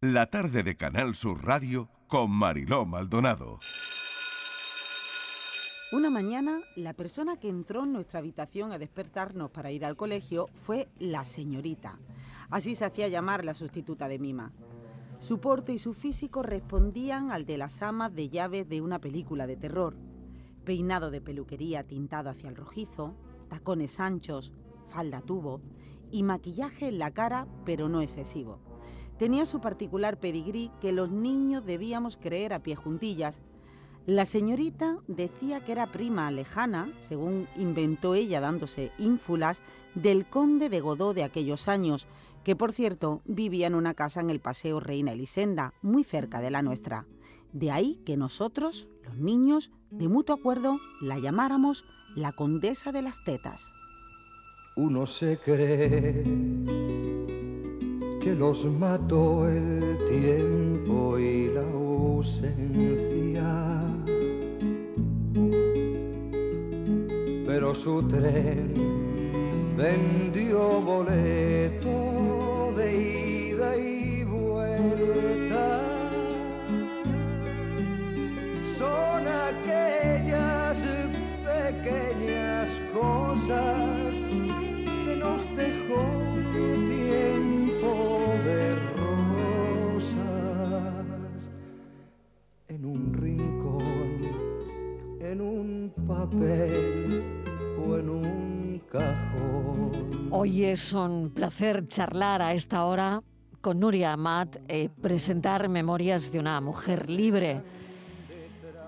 La tarde de Canal Sur Radio con Mariló Maldonado. Una mañana, la persona que entró en nuestra habitación a despertarnos para ir al colegio fue la señorita. Así se hacía llamar la sustituta de Mima. Su porte y su físico respondían al de las amas de llaves de una película de terror. Peinado de peluquería tintado hacia el rojizo, tacones anchos, falda tubo y maquillaje en la cara, pero no excesivo. Tenía su particular pedigrí que los niños debíamos creer a pie juntillas, la señorita decía que era prima lejana, según inventó ella dándose ínfulas, del conde de Godó de aquellos años, que por cierto vivía en una casa en el Paseo Reina Elisenda, muy cerca de la nuestra. De ahí que nosotros, los niños, de mutuo acuerdo, la llamáramos la condesa de las tetas. Uno se cree que los mató el tiempo y la ausencia pero su tren vendió boleto de ida y vuelta. Son aquellas pequeñas cosas en un papel en un cajón. Hoy es un placer charlar a esta hora con Nuria Amat, eh, presentar Memorias de una mujer libre.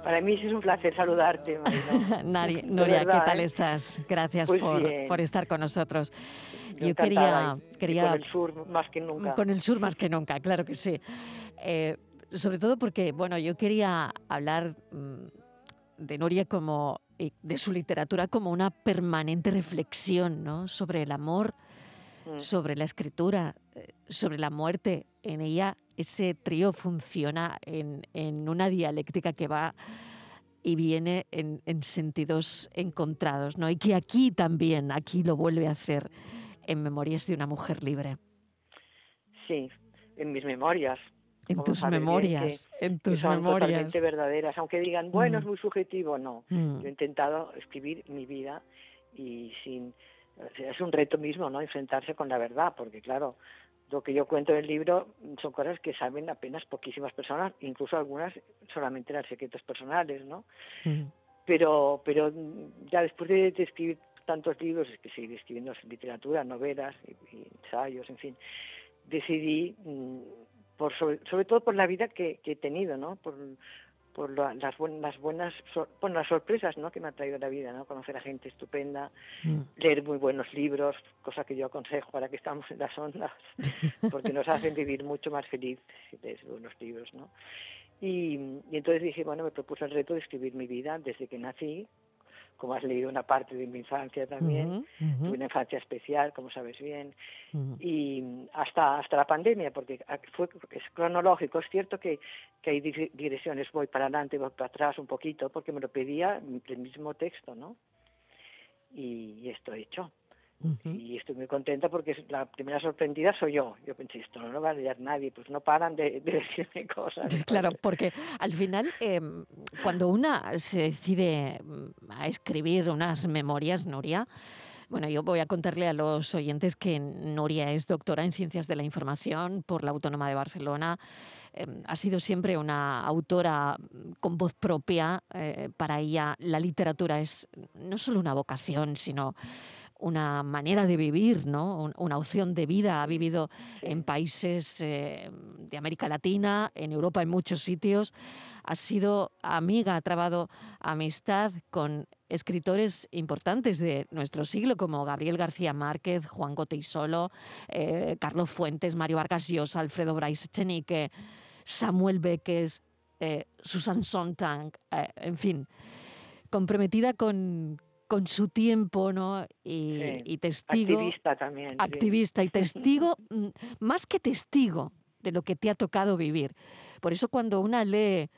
Para mí es un placer saludarte, Nuria, ¿qué tal ¿eh? estás? Gracias pues por, estar con nosotros. Yo, quería, quería... Con el sur más que nunca. Con el sur más que nunca, claro que sí. Eh, sobre todo porque, bueno, yo quería hablar mm, de Nuria como de su literatura como una permanente reflexión ¿no? sobre el amor, mm. sobre la escritura, eh, sobre la muerte. En ella ese trío funciona en, en una dialéctica que va y viene en, en, sentidos encontrados, ¿no? Y que aquí también, aquí lo vuelve a hacer en Memorias de una mujer libre. Sí, en mis memorias, en tus memorias, en tus son memorias. totalmente verdaderas, aunque digan, bueno, es mm. muy subjetivo, no. Mm. Yo he intentado escribir mi vida y sin... Es un reto mismo, ¿no? Enfrentarse con la verdad, porque claro, lo que yo cuento en el libro son cosas que saben apenas poquísimas personas, incluso algunas solamente eran secretos personales, ¿no? Mm. Pero, pero ya después de, escribir tantos libros, es que seguir escribiendo literatura, novelas, y, ensayos, en fin, decidí sobre, todo por la vida que, he tenido, ¿no? Por, por las, buenas, buenas por las sorpresas ¿no? que me ha traído la vida, ¿no? conocer a gente estupenda, mm. leer muy buenos libros, cosa que yo aconsejo ahora que estamos en las ondas, porque nos hacen vivir mucho más feliz leer buenos libros. ¿no? Y, y entonces dije, bueno, me propuse el reto de escribir mi vida desde que nací, como has leído una parte de mi infancia también, tuve una infancia especial, como sabes bien, y hasta hasta la pandemia, porque fue es cronológico, es cierto que, que hay direcciones, voy para adelante, voy para atrás un poquito, porque me lo pedía el mismo texto, ¿no? Y, esto he hecho. Y estoy muy contenta porque la primera sorprendida soy yo. Yo pensé, esto no lo va a leer nadie, pues no paran de, decirme cosas. Claro, porque al final, em, cuando una se decide mm, a escribir unas memorias, Nuria, bueno, yo voy a contarle a los oyentes que Nuria es doctora en Ciencias de la Información por la Autónoma de Barcelona. Em, ha sido siempre una autora mm, con voz propia. Eh, para ella la literatura es no solo una vocación, sino una manera de vivir, ¿no? una opción de vida. Ha vivido en países eh, de América Latina, en Europa, en muchos sitios. Ha sido amiga, ha trabado amistad con escritores importantes de nuestro siglo, como Gabriel García Márquez, Juan Goteisolo, eh, Carlos Fuentes, Mario Vargas Llosa, Alfredo Bryce Echenique, Samuel Beques, eh, Susan Sontag, en fin, comprometida con, con su tiempo, ¿no? Y, testigo. Activista también. Activista y testigo, mm, más que testigo de lo que te ha tocado vivir. Por eso cuando una lee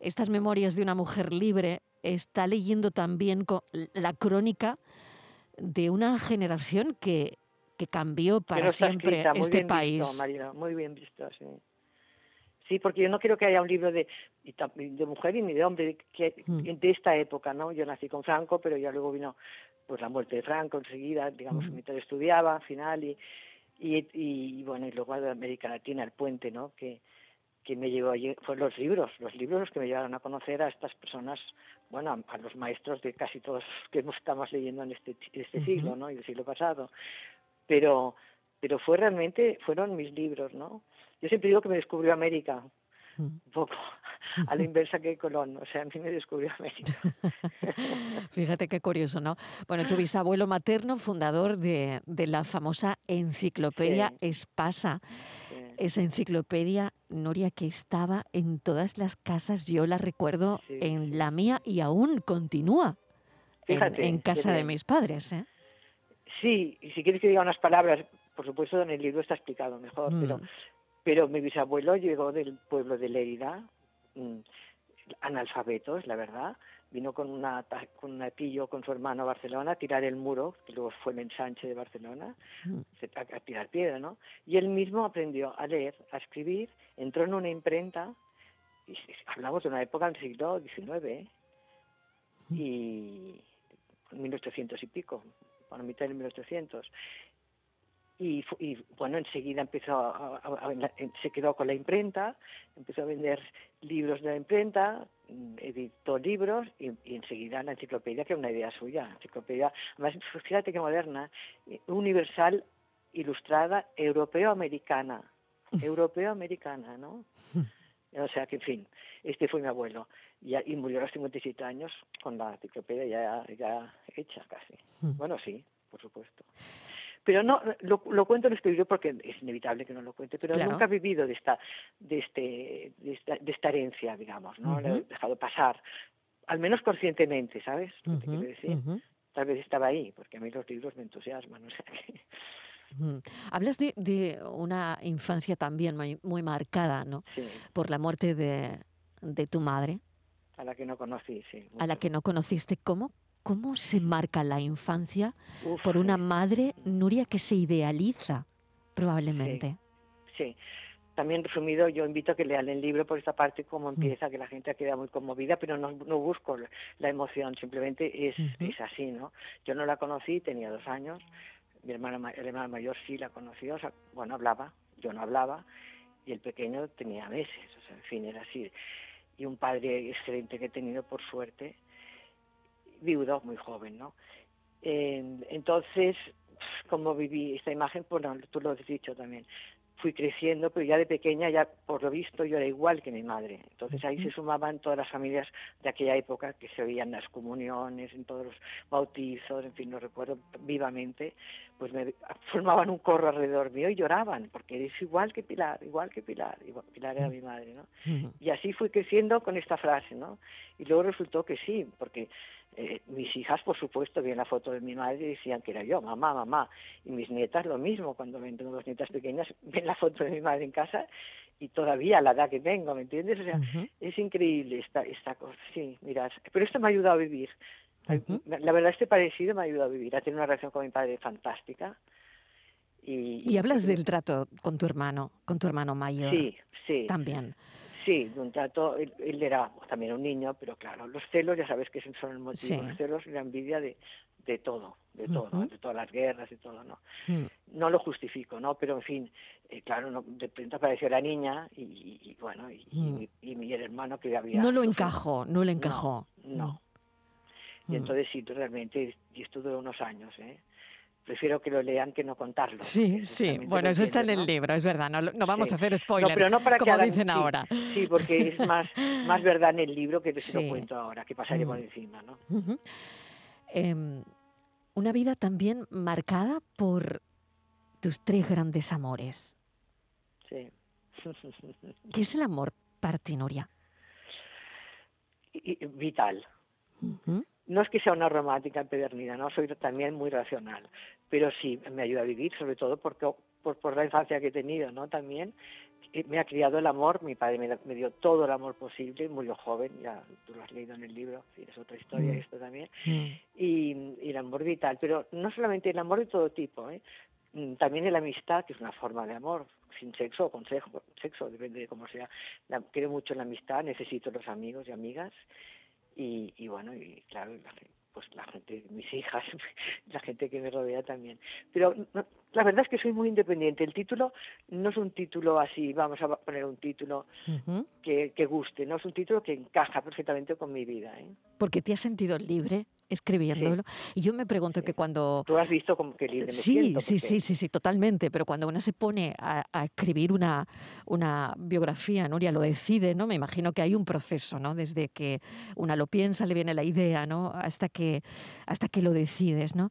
estas memorias de una mujer libre, está leyendo también la crónica de una generación que, que cambió para siempre este país. muy bien visto, sí. Sí, porque yo no quiero que haya un libro de, de mujer y ni de hombre que, Mm. de esta época, ¿no? Yo nací con Franco, pero ya luego vino pues la muerte de Franco enseguida, digamos, Ujú. mientras estudiaba, al final, y, y, y, bueno, y luego de América Latina, el puente, ¿no? Que, que me llevó allí, fueron los libros, los libros los que me llevaron a conocer a estas personas, bueno, a, a los maestros de casi todos que hemos- estamos leyendo en este, este siglo, ¿no? Y el siglo pasado. Pero, pero fue realmente, fueron mis libros, ¿no? Yo siempre digo que me descubrió América, Mm. un poco a la inversa que Colón, o sea, a mí me descubrió América. Fíjate qué curioso, ¿no? Bueno, tu bisabuelo materno, fundador de, de la famosa enciclopedia Sí. Espasa. Sí. Esa enciclopedia, Nuria, que estaba en todas las casas, yo la recuerdo Sí, en la mía y aún continúa Fíjate, en casa de mis padres. ¿eh? Sí, y si quieres que diga unas palabras, por supuesto en el libro está explicado mejor, Mm. pero mi bisabuelo llegó del pueblo de Lérida, mm, analfabeto, es la verdad, vino con una con un atillo con su hermano a Barcelona a tirar el muro, que luego fue el ensanche de Barcelona, a, a tirar piedra, ¿no? Y él mismo aprendió a leer, a escribir, entró en una imprenta, y hablamos de una época del siglo XIX, ¿eh? Y 1800 y pico, a la mitad de 1800. Y, y bueno, enseguida empezó a, a- a- la- en- se quedó con la imprenta, empezó a vender libros de la imprenta, mm, editó libros y, y enseguida la enciclopedia, que era una idea suya, enciclopedia, además fíjate que moderna, eh, universal, ilustrada, europeo-americana, europeo-americana, ¿no? O sea que, en fin, este fue mi abuelo. Y, y murió a los 57 años con la enciclopedia ya, ya hecha casi. Mm. Bueno, sí, por supuesto. Pero no, lo, lo cuento en este libro porque es inevitable que no lo cuente, pero Claro. nunca he vivido de esta, de este, de esta, de esta herencia, digamos, ¿no? Lo he dejado pasar, al menos conscientemente, ¿sabes? Lo que te quiero decir. Tal vez estaba ahí, porque a mí los libros me entusiasman, o sea que... ujú. Hablas de, de una infancia también muy, muy marcada, ¿no? Sí, Por la muerte de, de tu madre, a la que no conocí, sí. a la que no conociste. ¿Cómo, cómo se marca la infancia Uf, por una madre, Nuria, que se idealiza, probablemente? Sí. También resumido, yo invito a que lean el libro por esta parte, cómo Mm. empieza, que la gente queda muy conmovida, pero no, no busco la emoción, simplemente es, es así, ¿no? Yo no la conocí, tenía dos años, mi hermana, ma- el hermano mayor sí la conoció, o sea, bueno, hablaba, yo no hablaba, y el pequeño tenía meses, o sea, en fin, era así. Y un padre excelente que he tenido, por suerte, viudo, muy joven, ¿no? Eh, entonces, como viví esta imagen, pues no, tú lo has dicho también, fui creciendo, pero ya de pequeña, ya por lo visto, yo era igual que mi madre. Entonces ahí se sumaban todas las familias de aquella época que se oían las comuniones, en todos los bautizos, en fin, lo recuerdo vivamente, pues me formaban un corro alrededor mío y lloraban, porque eres igual que Pilar, igual que Pilar, igual, Pilar era mi madre, ¿no? Y así fui creciendo con esta frase, ¿no? Y luego resultó que sí, porque eh, mis hijas, por supuesto, veían la foto de mi madre y decían que era yo, mamá, mamá. Y mis nietas lo mismo, cuando ven, tengo dos nietas pequeñas, ven la foto de mi madre en casa y todavía a la edad que tengo, ¿me entiendes? O sea, es increíble esta, esta cosa, sí, mira, pero esto me ha ayudado a vivir. La verdad, este parecido me ha ayudado a vivir, a tener una relación con mi padre fantástica. Y, Y hablas del trato con tu hermano, con tu hermano mayor Sí, sí. también. Sí, de un trato, él, él era también un niño, pero claro, los celos, ya sabes que son el motivo, Sí. los celos y la envidia de, de todo, de todo, de todas las guerras, de todo, ¿no? Mm. No lo justifico, ¿no? Pero en fin, eh, claro, no, de pronto apareció la niña y, y- y bueno, y, y Mm. mi- y mi hermano que había... No lo encajó, no le encajó. No. Mm. Y entonces sí, realmente, y esto duró unos años, ¿eh? Prefiero que lo lean que no contarlo. que Sí, sí. Bueno, eso está en el ¿no? libro, es verdad. No, vamos Sí. a hacer No, spoiler, pero no para que como hagan- dicen sí, ahora. Sí, porque es más, más verdad en el libro que Sí. lo cuento ahora, que pasaré por Mm. encima, ¿no? Em, una vida también marcada por tus tres grandes amores. Sí. ¿Qué es el amor para ti, Nuria? Vital. No es que sea una romántica empedernida, no soy también muy racional, pero sí me ayuda a vivir, sobre todo porque por, por la infancia que he tenido, ¿no? También eh, me ha criado el amor, mi padre me, me dio todo el amor posible, murió joven, ya tú lo has leído en el libro, es otra historia Mm. esto también, Mm. y, y el amor vital, pero no solamente el amor de todo tipo, ¿eh? Mm, también la amistad, que es una forma de amor, sin sexo o con sexo, sexo depende de cómo sea. La, creo mucho en la amistad, necesito los amigos y amigas y, y bueno, y claro, la, pues la gente, mis hijas, la gente que me rodea también. Pero la verdad es que soy muy independiente. El título no es un título así, vamos a poner un título que, que, guste, no es un título que encaja perfectamente con mi vida. ¿eh? Porque te has sentido libre escribiéndolo. Y yo me pregunto que cuando... Tú has visto como que libre me Sí, sí, sí, sí, sí, totalmente. Pero cuando uno se pone a, escribir una, una biografía, Nuria lo decide, ¿no? Me imagino que hay un proceso, ¿no? Desde que una lo piensa, le viene la idea, ¿no? Hasta que, hasta que lo decides, ¿no?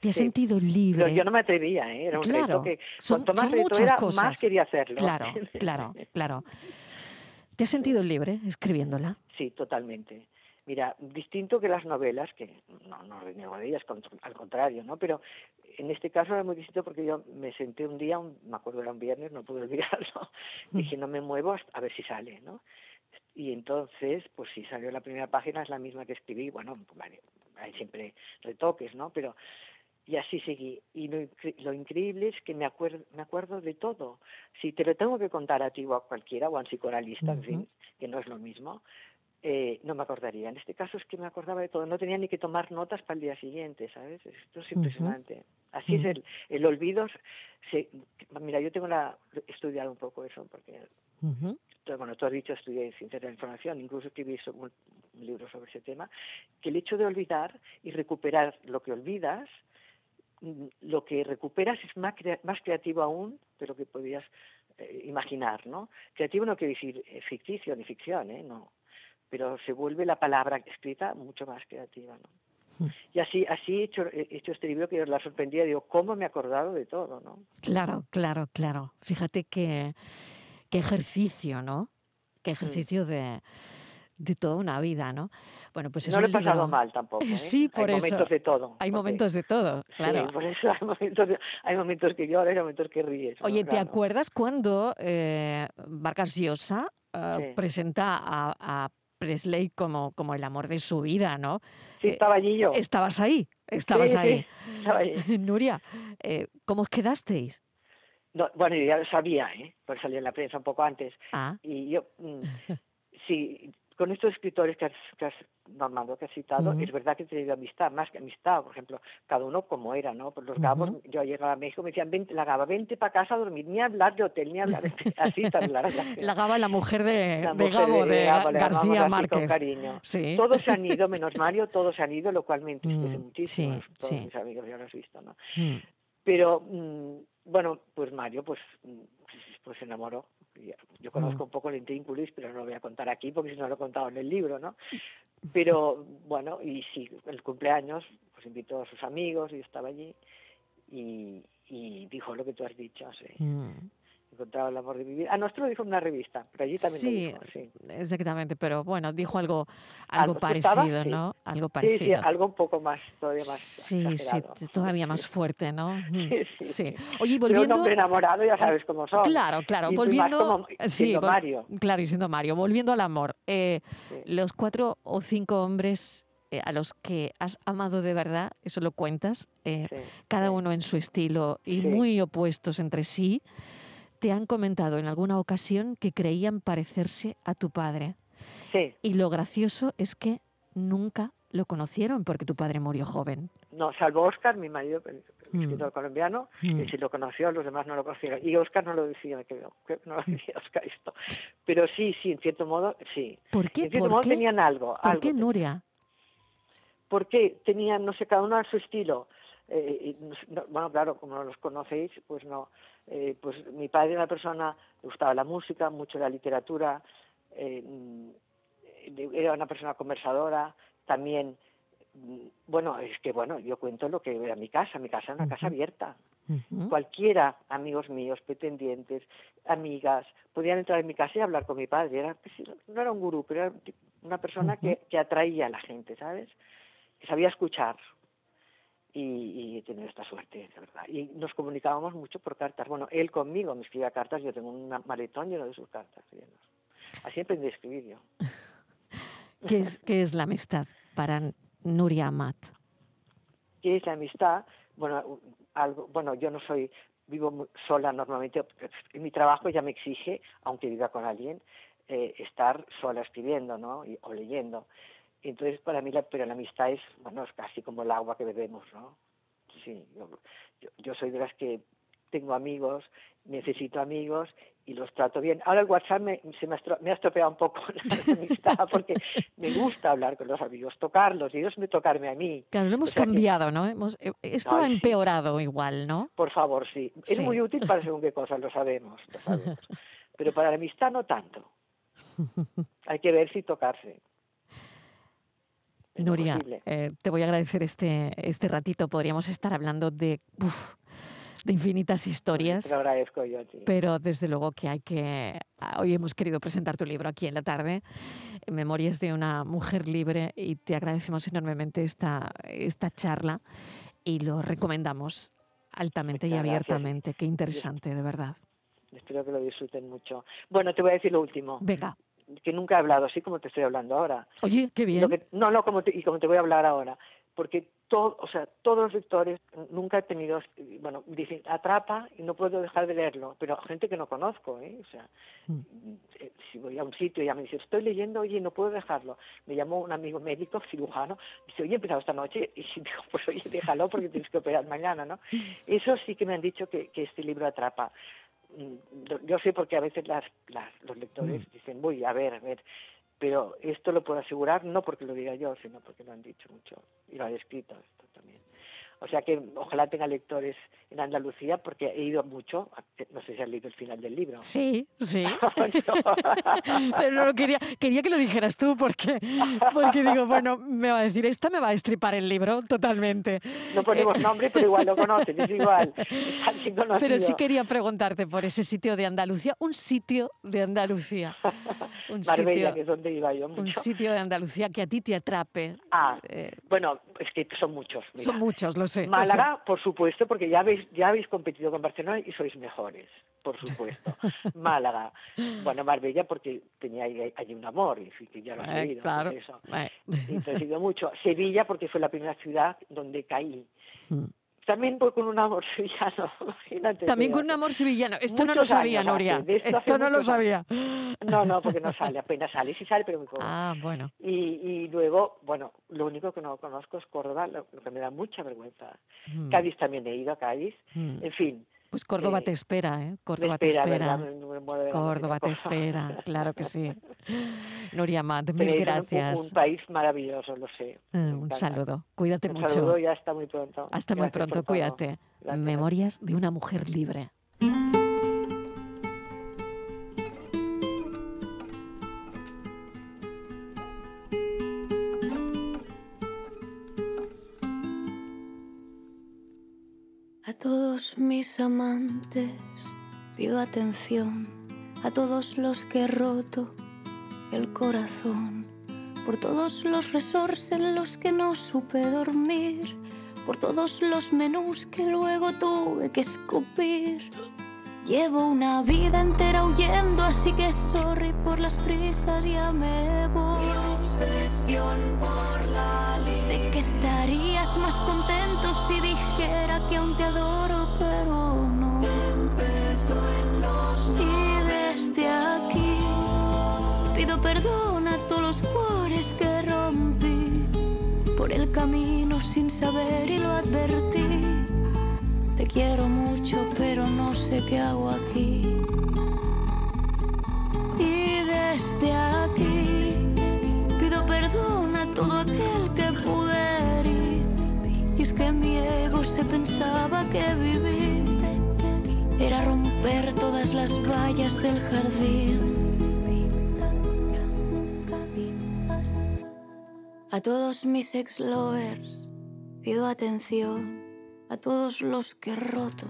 Te has sentido libre. Pero yo no me atrevía, ¿eh? Era un claro, reto que son, más son muchas era, cosas. más quería hacerlo. Claro, claro, claro. ¿Te has sentido libre escribiéndola? Sí, totalmente. Mira, distinto que las novelas, que no, no reniego de ellas, al contrario, ¿no? Pero en este caso era muy distinto porque yo me senté un día, me acuerdo era un viernes, no pude olvidarlo, mm. dije no me muevo a ver si sale, ¿no? Y entonces, pues si salió la primera página es la misma que escribí, bueno, vale, hay siempre retoques, ¿no? Pero y así seguí. Y lo, lo, increíble es que me acuerdo, me acuerdo de todo. Si te lo tengo que contar a ti o a cualquiera, o a un psicoanalista, en fin, que no es lo mismo, eh, no me acordaría. En este caso es que me acordaba de todo, no tenía ni que tomar notas para el día siguiente, ¿sabes? Esto es impresionante. Así es el, el olvido. Se, mira, yo tengo la, he estudiado un poco eso, porque, bueno, tú has dicho, estudié ciencia de la información, incluso escribí un, libro sobre ese tema, que el hecho de olvidar y recuperar lo que olvidas, mm, lo que recuperas es más, más creativo aún de lo que podías eh, imaginar, ¿no? Creativo no quiere decir eh, ficticio ni ficción, ¿eh? No pero se vuelve la palabra escrita mucho más creativa, ¿no? Hmm. Y así, así he hecho, he hecho este libro que la sorprendía, digo, ¿cómo me he acordado de todo, no? Claro, claro, claro. Fíjate qué, qué ejercicio, ¿no? Qué ejercicio de, de toda una vida, ¿no? Bueno, pues no lo he pasado mal tampoco. ¿eh? Sí, por hay eso. Hay momentos de todo. Hay momentos de todo, claro. Sí, por eso hay momentos, hay momentos que lloras, hay momentos que ríes. Oye, ¿te acuerdas cuando eh, Vargas Llosa eh, presenta a, a Presley como, como el amor de su vida, ¿no? Sí, estaba allí yo. Estabas ahí, estabas ahí. Sí, estaba ahí. Nuria, eh, ¿cómo os quedasteis? No, bueno, yo ya lo sabía, ¿eh? Por salir en la prensa un poco antes. Ah. Y yo, mm, sí, con estos escritores que has, que has que has citado, es verdad que he tenido amistad, más que amistad, por ejemplo, cada uno como era, ¿no? Por los gabos, yo llegaba a México, me decían, vente, la gaba, vente para casa a dormir, ni hablar de hotel, ni hablar de... Así tan larga. La gaba, la mujer de, la de Gabo, de, García Márquez. Con cariño. Sí. Todos se han ido, menos Mario, todos se han ido, lo cual me entristece Mm, muchísimo. sí, todos sí. mis amigos ya lo has visto, ¿no? Pero, mm, bueno, pues Mario, pues, mm, pues se enamoró. Yo conozco un poco el intrínculis, pero no lo voy a contar aquí porque si no lo he contado en el libro, ¿no? Pero bueno, y sí, el cumpleaños, pues invitó a sus amigos y yo estaba allí y, y dijo lo que tú has dicho, sí. Mm. Encontraba el amor de mi vida. Ah, no, esto lo dijo una revista, pero allí también Sí, lo dijo, sí. exactamente, pero bueno, dijo algo, algo parecido, sí. ¿no? Algo Sí, parecido. sí, algo un poco más, todavía más Sí, sí, exagerado. t- todavía Sí. más fuerte, ¿no? Sí, sí, Sí. sí. Oye, Pero un volviendo... hombre enamorado ya sabes cómo son. Claro, claro, Y volviendo... como sí, siendo vol- Mario. Claro, y siendo Mario. Volviendo al amor. eh, Sí. los cuatro o cinco hombres eh, a los que has amado de verdad, eso lo cuentas, eh, Sí, cada sí. uno en su estilo y Sí. muy opuestos entre sí, te han comentado en alguna ocasión que creían parecerse a tu padre. Sí, Y lo gracioso es que nunca lo conocieron porque tu padre murió joven. no, salvo Oscar, mi marido, el Mm. escritor colombiano, Mm. sí lo conoció, los demás no lo conocieron. Y Oscar no lo decía, que no lo decía Oscar esto. Pero sí, sí, en cierto modo, sí. ¿Por qué? En cierto ¿Por modo qué? tenían algo. ¿Por algo qué. Nuria? porque tenían, no sé, cada uno a su estilo. Eh, y no- no- bueno, claro, como no los conocéis, pues no. Eh, pues mi padre era una persona, le gustaba la música, mucho la literatura, eh, mm, era una persona conversadora, también, mm, bueno, es que bueno, yo cuento lo que era mi casa, mi casa era una casa abierta. Ujú. Cualquiera, amigos míos, pretendientes, amigas, podían entrar en mi casa y hablar con mi padre. Era, no era un gurú, pero era una persona que, que atraía a la gente, ¿sabes? Que sabía escuchar. Y, y he tenido esta suerte, de verdad. Y nos comunicábamos mucho por cartas. Bueno, él conmigo me escribía cartas, yo tengo un maletón lleno de sus cartas. llenos. Así aprendí a escribir yo. ¿Qué es, qué es la amistad para Nuria Amat? ¿Qué es la amistad? Bueno, algo, bueno, yo no soy vivo sola normalmente. En mi trabajo ya me exige, aunque viva con alguien, eh, estar sola escribiendo, ¿no? Y- o leyendo. Entonces para mí la, pero la amistad es, bueno, es casi como el agua que bebemos, ¿no? Sí, yo, yo, yo soy de las que tengo amigos, necesito amigos y los trato bien. Ahora el WhatsApp me, se me, ha estro- me ha estropeado un poco la amistad porque me gusta hablar con los amigos, tocarlos y ellos me tocarme a mí. Claro, lo hemos O sea que- cambiado, ¿no? Hemos, eh, esto ha sí. empeorado igual, ¿no? Por favor, sí. Es Sí. muy útil para según qué cosas, lo sabemos, lo sabemos. Pero para la amistad no tanto. Hay que ver si tocarse. Nuria, eh, te voy a agradecer este, este ratito. Podríamos estar hablando de, uf, de infinitas Te historias, lo agradezco yo pero desde luego que hay que... ah, Hoy hemos querido presentar tu libro aquí en la tarde, Memorias de una mujer libre, y te agradecemos enormemente esta, esta charla y lo recomendamos altamente y gracias. abiertamente. Qué interesante, de verdad. Espero que lo disfruten mucho. Bueno, te voy a decir lo último, Venga. Que nunca he hablado así como te estoy hablando ahora. Oye, qué bien. Lo que- no, no, como te, y como te voy a hablar ahora, porque todo, o sea, todos los lectores nunca he tenido, bueno, dicen atrapa y no puedo dejar de leerlo, pero gente que no conozco, ¿eh? O sea, Mm. eh, si voy a un sitio y ya me dice, estoy leyendo, oye, no puedo dejarlo. Me llamó un amigo médico, cirujano, dice, oye, he empezado esta noche, y digo, pues oye, déjalo porque tienes que operar mañana, ¿no? Eso sí que me han dicho que, que este libro atrapa. Mm, yo- sé porque a veces las, las- los lectores Mm. dicen, voy a ver, a ver, pero esto lo puedo asegurar no porque lo diga yo, sino porque lo han dicho mucho y lo han escrito esto también. O sea que ojalá tenga lectores en Andalucía porque he ido mucho, no sé si has leído el final del libro. Sí, sí. No. Pero no lo quería, quería que lo dijeras tú porque, porque digo, bueno, me va a decir, esta me va a destripar el libro totalmente. No ponemos nombre, pero igual lo conocen, es igual. Pero sí quería preguntarte por ese sitio de Andalucía, un sitio de Andalucía, un Marbella, sitio, que es donde iba yo mucho. un sitio de Andalucía que a ti te atrape. Ah, Eh, bueno, es que son muchos. mira. son muchos, lo sé. lo sé. Málaga, por supuesto, porque ya habéis, ya habéis competido con Barcelona y sois mejores, por supuesto. Málaga, bueno, Marbella, porque tenía ahí, allí un amor, y que ya lo has Eh, claro. por eso. Eh, he mucho. Sevilla, porque fue la primera ciudad donde caí. mm. También voy con un amor sevillano, imagínate. También con un amor sevillano. Esto no lo sabía, años Nuria. esto no lo sabía. No, no, porque no sale, apenas sale. Sí sale, pero muy poco. Ah, bueno. Y, y luego, bueno, lo único que no conozco es Córdoba, lo, lo que me da mucha vergüenza. Mm, Cádiz también he ido a Cádiz. mm. En fin, Pues Córdoba eh, te espera, ¿eh? Córdoba espera, te espera. Córdoba te espera, claro que sí. Nuria Amat, mil un- gracias. Un, país maravilloso, lo sé. Eh, Un saludo. Cuídate Un mucho. saludo y hasta muy pronto. Hasta muy Gracias pronto, cuídate. Gracias. Memorias de una mujer libre. Todos mis amantes pido atención, a todos los que he roto el corazón, por todos los resorts en los que no supe dormir, por todos los menús que luego tuve que escupir. Llevo una vida entera huyendo, así que sorry por las prisas, ya me voy. Sé que estarías más contento si dijera que aún te adoro, pero no. Empezó en los Y desde aquí pido perdón a todos los cuores que rompí por el camino sin saber y lo advertí. Te quiero mucho, pero no sé qué hago aquí. Y desde aquí pido perdón a todo aquel que es que mi ego se pensaba que vivir era romper todas las vallas del jardín. A todos mis ex lovers pido atención, a todos los que he roto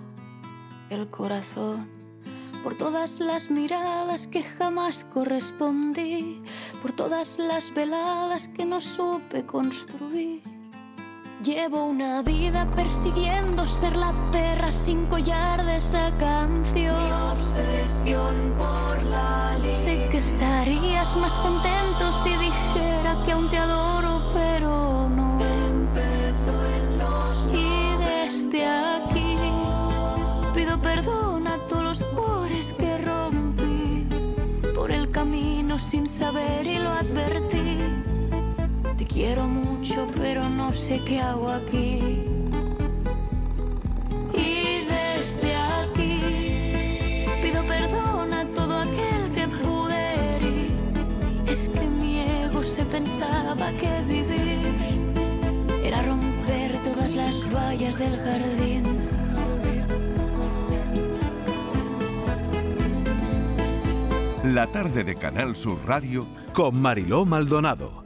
el corazón, por todas las miradas que jamás correspondí, por todas las veladas que no supe construir. Llevo una vida persiguiendo ser la perra sin collar de esa canción. Mi obsesión por la libertad. Sé que estarías más contento si dijera que aún te adoro, pero no. Empezó en los Y desde aquí pido perdón a todos los pobres que rompí por el camino sin saber y lo advertí. Quiero mucho, pero no sé qué hago aquí. Y desde aquí pido perdón a todo aquel que pude herir. Es que mi ego se pensaba que vivir era romper todas las vallas del jardín. La tarde de Canal Sur Radio con Mariló Maldonado.